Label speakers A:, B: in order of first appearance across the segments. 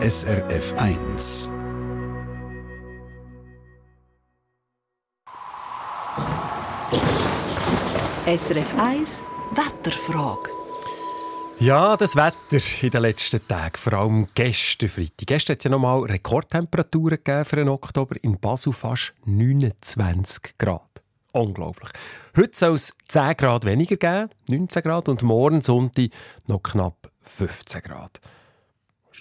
A: SRF 1.
B: SRF 1 Wetterfrage.
C: Ja, das Wetter in den letzten Tagen, vor allem gestern Freitag. Gestern hat es ja nochmal Rekordtemperaturen gegeben für den Oktober. In Basel fast 29 Grad. Unglaublich. Heute soll es 10 Grad weniger geben, 19 Grad, und morgen Sonntag noch knapp 15 Grad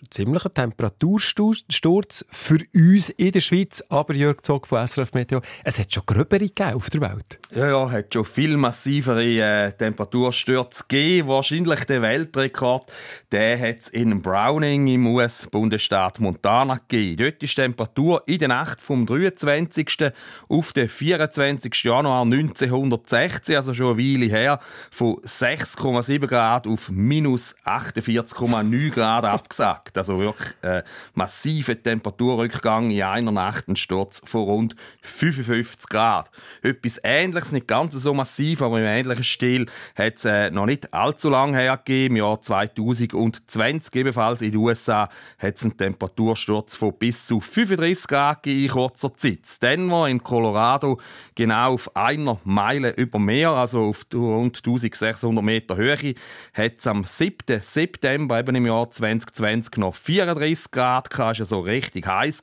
C: ziemlicher Temperatursturz für uns in der Schweiz. Aber Jörg Zog von SRF Meteo, es hat schon gröbere auf der Welt.
D: Ja, ja, hat schon viel massivere äh, Temperaturstürze gegeben. Wahrscheinlich der Weltrekord, der hat es in Browning im US-Bundesstaat Montana gegeben. Dort ist die Temperatur in der Nacht vom 23. auf den 24. Januar 1916, also schon eine Weile her, von 6,7 Grad auf minus 48,9 Grad abgesagt gesagt. Also wirklich äh, massiver Temperaturrückgang in einer Nacht, ein Sturz von rund 55 Grad. Etwas Ähnliches, nicht ganz so massiv, aber im ähnlichen Stil hat es äh, noch nicht allzu lange hergegeben. Im Jahr 2020 ebenfalls in den USA hat es einen Temperatursturz von bis zu 35 Grad in kurzer Zeit. Denver in Colorado genau auf einer Meile über Meer, also auf rund 1600 Meter Höhe, hat es am 7. September eben im Jahr 2020 noch 34 Grad, es war so richtig heiß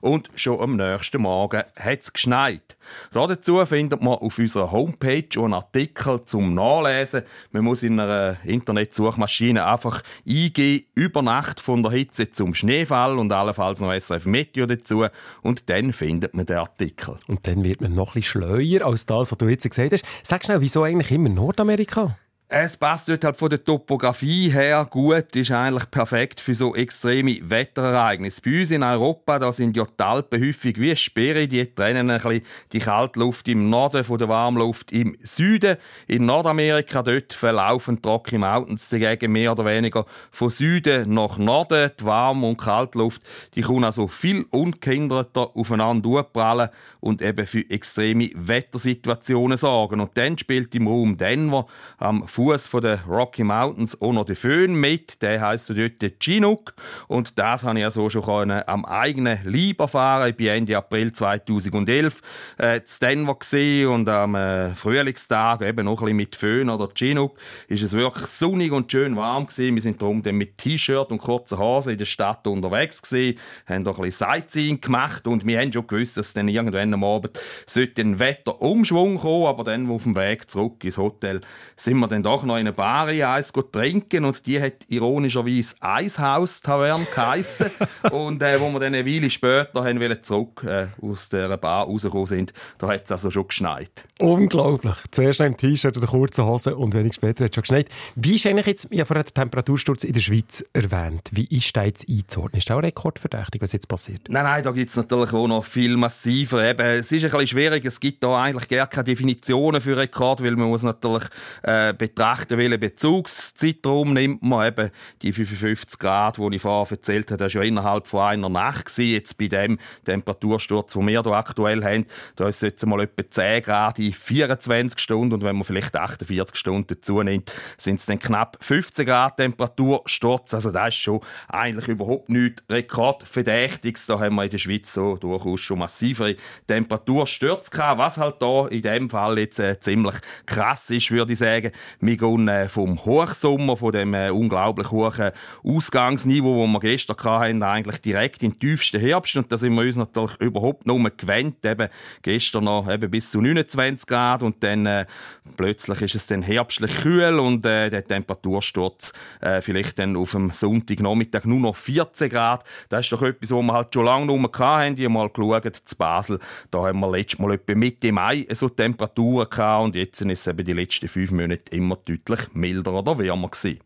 D: und schon am nächsten Morgen hat es geschneit. Dazu findet man auf unserer Homepage einen Artikel zum Nachlesen. Man muss in einer Internetsuchmaschine einfach eingeben, über Nacht von der Hitze zum Schneefall und allenfalls noch SRF Meteo dazu und dann findet man den Artikel.
C: Und dann wird man noch ein bisschen schleuer als das, was du jetzt gesagt hast. Sag schnell, wieso eigentlich immer Nordamerika?
D: Es passt dort halt von der Topografie her gut, ist eigentlich perfekt für so extreme Wetterereignisse. Bei uns in Europa, da sind ja die Alpen häufig wie Sperre, die trennen ein bisschen die Kaltluft im Norden von der Warmluft im Süden. In Nordamerika dort verlaufen Rocky Mountains dagegen mehr oder weniger von Süden nach Norden. Die Warm- und Kaltluft, die können also viel ungehinderter aufeinander durchprallen und eben für extreme Wettersituationen sorgen. Und dann spielt im Raum Denver am Fuß der Rocky Mountains auch noch der Föhn mit. Der heisst dort Chinook. Und das habe ich ja so schon am eigenen Leib erfahren. Ich bin Ende April 2011 äh, zu Denver und am äh, Frühlingstag eben noch ein bisschen mit Föhn oder Chinook ist es wirklich sonnig und schön warm gewesen. Wir sind darum dann mit T-Shirt und kurzen Hosen in der Stadt unterwegs gewesen, haben doch ein bisschen Sightseeing gemacht und wir haben schon gewusst, dass dann irgendwann am Abend ein Wetterumschwung kommen, aber dann auf dem Weg zurück ins Hotel sind wir dann doch noch in eine Bar Eis trinken und die hat ironischerweise Eishaus Taverne geheissen. und äh, wo wir dann eine Weile später haben wollen, zurück äh, aus der Bar rausgekommen sind, da hat es also schon geschneit.
C: Unglaublich. Zuerst ein T-Shirt oder kurze Hose und wenig später hat es schon geschneit. Wie ist eigentlich jetzt, ja vorher der Temperatursturz in der Schweiz erwähnt, wie ist der jetzt einzuordnen? Ist das auch rekordverdächtig, was jetzt passiert?
D: Nein, nein, da gibt es natürlich auch noch viel massiver. Eben, es ist ein bisschen schwierig, es gibt da eigentlich gar keine Definitionen für Rekord, weil man muss natürlich äh, betrachten, welchen Bezugszeitraum nimmt man. Eben die 55 Grad, die ich vorher erzählt habe, das war ja innerhalb von einer Nacht. Gewesen. Jetzt bei dem Temperatursturz, den wir hier aktuell haben, da ist es jetzt mal etwa 10 Grad in 24 Stunden und wenn man vielleicht 48 Stunden dazu nimmt, sind es dann knapp 15 Grad Temperatursturz. Also das ist schon eigentlich überhaupt nichts Rekordverdächtiges. Da haben wir in der Schweiz so durchaus schon massivere Temperaturstürze gehabt. Was halt da in dem Fall jetzt äh, ziemlich krass ist, würde ich sagen. Wir gehen äh, vom Hochsommer, von dem äh, unglaublich hohen Ausgangsniveau, wo wir gestern hatten, eigentlich direkt in den tiefsten Herbst. Und da sind wir uns natürlich überhaupt noch gewöhnt. Eben gestern noch eben bis zu 29 Grad und dann äh, plötzlich ist es dann herbstlich kühl und äh, der Temperatursturz äh, vielleicht dann auf dem Sonntagnachmittag nur noch 14 Grad. Das ist doch etwas, was wir halt schon lange mehr hatten. Ich habe mal geschaut, zu Basel, da haben wir letztes Mal etwa Mitte Mai so Temperaturen gehabt und jetzt sind es eben die letzten fünf Monate immer deutlich milder oder wärmer gewesen.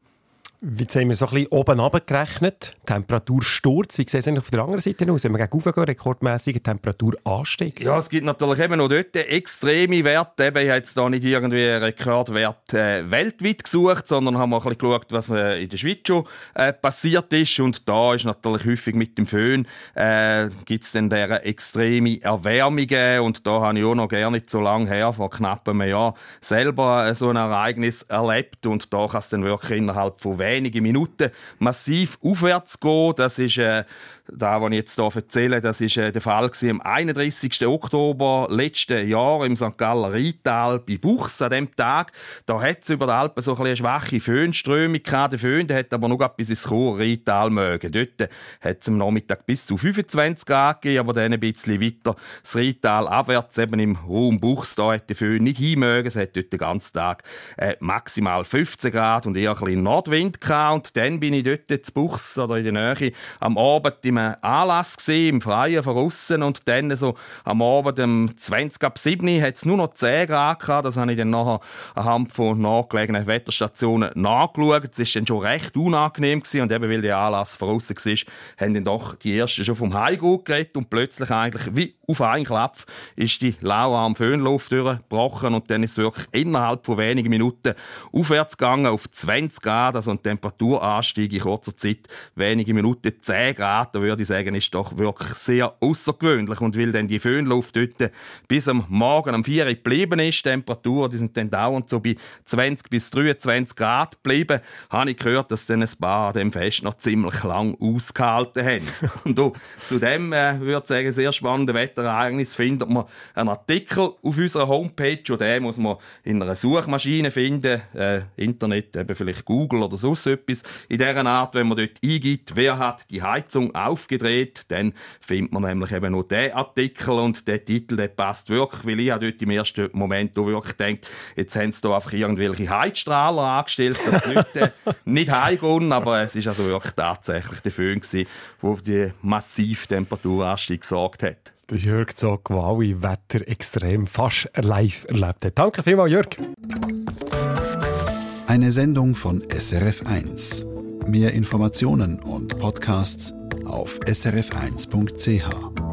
C: Jetzt haben wir so ein bisschen oben gerechnet. Temperatursturz. Wie sieht es auf der anderen Seite aus? Wenn wir gegen gehen, rekordmäßiger Temperaturanstieg?
D: Ja, es gibt natürlich eben noch dort extreme Werte. Eben, ich habe jetzt da nicht irgendwie einen Rekordwert äh, weltweit gesucht, sondern haben auch ein bisschen geschaut, was äh, in der Schweiz schon äh, passiert ist. Und da ist natürlich häufig mit dem Föhn äh, gibt es dann diese extreme Erwärmungen. Und da habe ich auch noch gerne nicht so lange her, vor knapp einem Jahr, selber äh, so ein Ereignis erlebt. Und da kann es dann wirklich innerhalb von wenige Minuten massiv aufwärts gehen. Das ist äh, da, was ich jetzt hier erzähle, das ist äh, der Fall am 31. Oktober letzten Jahr im St. Galler Rheintal bei Buchs an dem Tag. Da hat es über die Alpen so ein eine schwache Föhnströmung gehabt. Der Föhn der hat aber noch bis ins Chur Rheintal mögen. Dort hat es am Nachmittag bis zu 25 Grad gegeben, aber dann ein bisschen weiter das Rheintal abwärts, eben im Raum Buchs, da hat der Föhn nicht hinmögen. Es hat dort den ganzen Tag äh, maximal 15 Grad und eher ein bisschen Nordwind gehabt. Und dann bin ich dort zu Buchs oder in der Nähe am Abend im einem Anlass gesehen, im Freien von außen und dann so am Abend um 20 ab 7 hat es nur noch 10 Grad gehabt. Das habe ich dann nachher anhand von nachgelegenen Wetterstationen nachgeschaut. Es war dann schon recht unangenehm gewesen und eben weil der Anlass von außen war, haben dann doch die Ersten schon vom Heimgut geredet und plötzlich eigentlich wie auf einen Klapp ist die lauwarme Föhnluft durchgebrochen und dann ist es wirklich innerhalb von wenigen Minuten aufwärts gegangen auf 20 Grad, also ein Temperaturanstieg in kurzer Zeit, wenige Minuten 10 Grad, würde ich sagen, ist doch wirklich sehr außergewöhnlich und weil dann die Föhnluft dort bis am Morgen um 4 Uhr geblieben ist, Temperaturen, die sind dann dauernd so bei 20 bis 23 Grad geblieben, habe ich gehört, dass dann ein paar an dem Fest noch ziemlich lang ausgehalten haben. und zu dem äh, würde ich sagen, sehr spannende Wetter Wetterereignis findet man einen Artikel auf unserer Homepage und den muss man in einer Suchmaschine finden, äh, Internet, eben vielleicht Google oder sonst etwas. In dieser Art, wenn man dort eingibt, wer hat die Heizung aufgedreht, dann findet man nämlich eben nur den Artikel und der Titel, der passt wirklich, weil ich dort im ersten Moment wirklich denkt, jetzt haben sie da einfach irgendwelche Heizstrahler angestellt, das nicht, äh, nicht heimgehen, aber es ist also wirklich tatsächlich der Föhn der für die massive Temperaturanstieg gesorgt hat
C: der Jörg Zog, wow, Wetter extrem fast live erlebt hat. Danke vielmals, Jörg.
A: Eine Sendung von SRF1. Mehr Informationen und Podcasts auf srf1.ch.